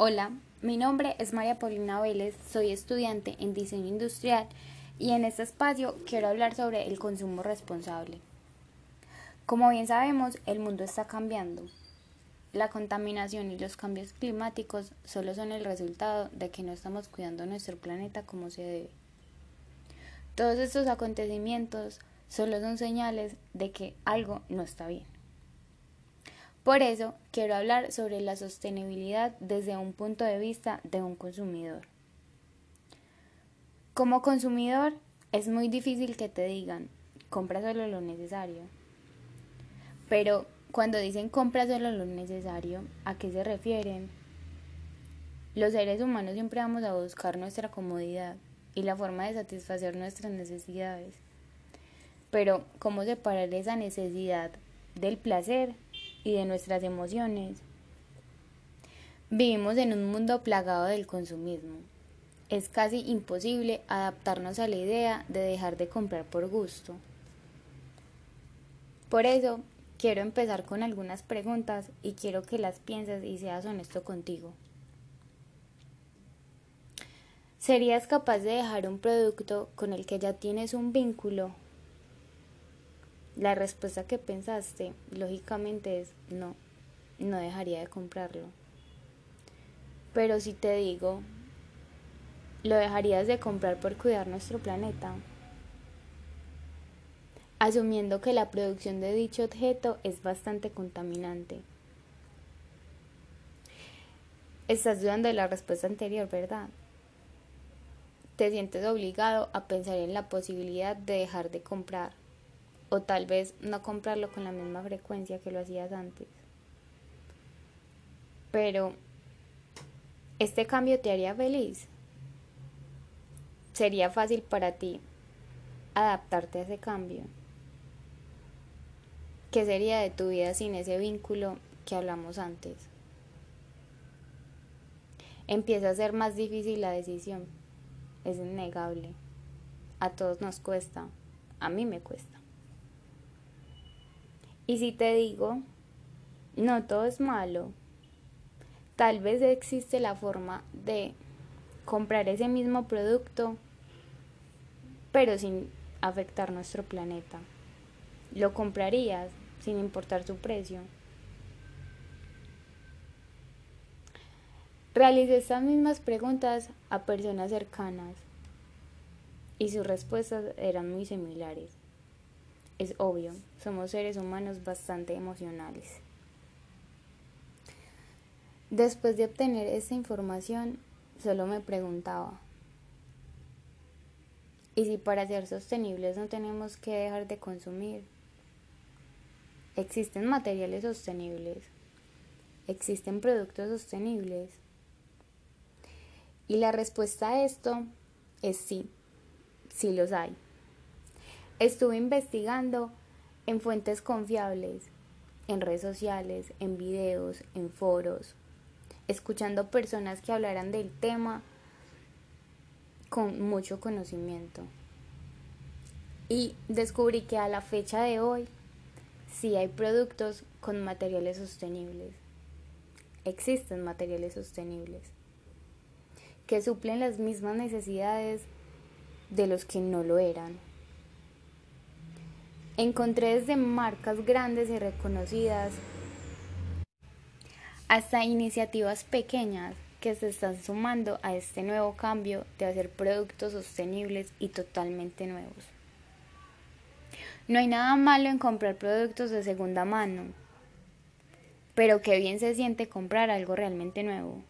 Hola, mi nombre es María Paulina Vélez, soy estudiante en diseño industrial y en este espacio quiero hablar sobre el consumo responsable. Como bien sabemos, el mundo está cambiando. La contaminación y los cambios climáticos solo son el resultado de que no estamos cuidando nuestro planeta como se debe. Todos estos acontecimientos solo son señales de que algo no está bien. Por eso quiero hablar sobre la sostenibilidad desde un punto de vista de un consumidor. Como consumidor es muy difícil que te digan, compra solo lo necesario. Pero cuando dicen compra solo lo necesario, ¿a qué se refieren? Los seres humanos siempre vamos a buscar nuestra comodidad y la forma de satisfacer nuestras necesidades. Pero, ¿cómo separar esa necesidad del placer y de nuestras emociones. Vivimos en un mundo plagado del consumismo. Es casi imposible adaptarnos a la idea de dejar de comprar por gusto. Por eso, quiero empezar con algunas preguntas y quiero que las pienses y seas honesto contigo. ¿Serías capaz de dejar un producto con el que ya tienes un vínculo la respuesta que pensaste, lógicamente, es no, no dejaría de comprarlo. Pero si te digo, ¿lo dejarías de comprar por cuidar nuestro planeta? Asumiendo que la producción de dicho objeto es bastante contaminante. Estás dudando de la respuesta anterior, ¿verdad? Te sientes obligado a pensar en la posibilidad de dejar de comprar o tal vez no comprarlo con la misma frecuencia que lo hacías antes. Pero, ¿este cambio te haría feliz? ¿Sería fácil para ti adaptarte a ese cambio? ¿Qué sería de tu vida sin ese vínculo que hablamos antes? Empieza a ser más difícil la decisión. Es innegable. A todos nos cuesta. A mí me cuesta. Y si te digo, no todo es malo, tal vez existe la forma de comprar ese mismo producto, pero sin afectar nuestro planeta. Lo comprarías sin importar su precio. Realicé estas mismas preguntas a personas cercanas y sus respuestas eran muy similares. Es obvio, somos seres humanos bastante emocionales. Después de obtener esta información, solo me preguntaba, ¿y si para ser sostenibles no tenemos que dejar de consumir? ¿Existen materiales sostenibles? ¿Existen productos sostenibles? Y la respuesta a esto es sí, sí los hay. Estuve investigando en fuentes confiables, en redes sociales, en videos, en foros, escuchando personas que hablaran del tema con mucho conocimiento. Y descubrí que a la fecha de hoy sí hay productos con materiales sostenibles. Existen materiales sostenibles que suplen las mismas necesidades de los que no lo eran. Encontré desde marcas grandes y reconocidas hasta iniciativas pequeñas que se están sumando a este nuevo cambio de hacer productos sostenibles y totalmente nuevos. No hay nada malo en comprar productos de segunda mano, pero qué bien se siente comprar algo realmente nuevo.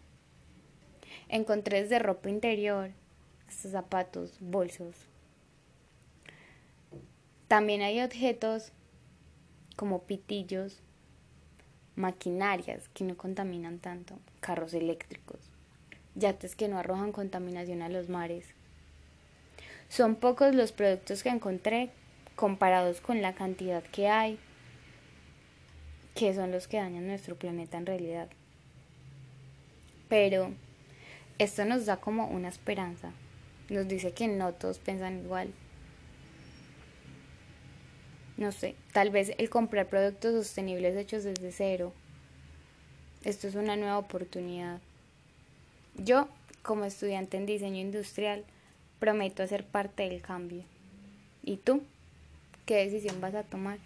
Encontré desde ropa interior hasta zapatos, bolsos, también hay objetos como pitillos, maquinarias que no contaminan tanto, carros eléctricos, yates que no arrojan contaminación a los mares. Son pocos los productos que encontré comparados con la cantidad que hay, que son los que dañan nuestro planeta en realidad. Pero esto nos da como una esperanza, nos dice que no todos piensan igual no sé, tal vez el comprar productos sostenibles hechos desde cero. Esto es una nueva oportunidad. Yo, como estudiante en diseño industrial, prometo ser parte del cambio. ¿Y tú? ¿Qué decisión vas a tomar?